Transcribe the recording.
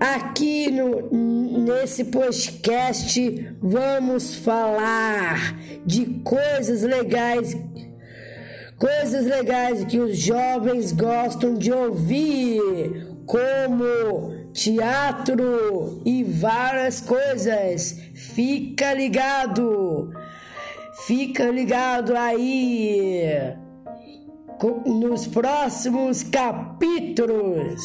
Aqui no, nesse podcast vamos falar de coisas legais, coisas legais que os jovens gostam de ouvir, como teatro e várias coisas. Fica ligado! Fica ligado aí! nos próximos capítulos.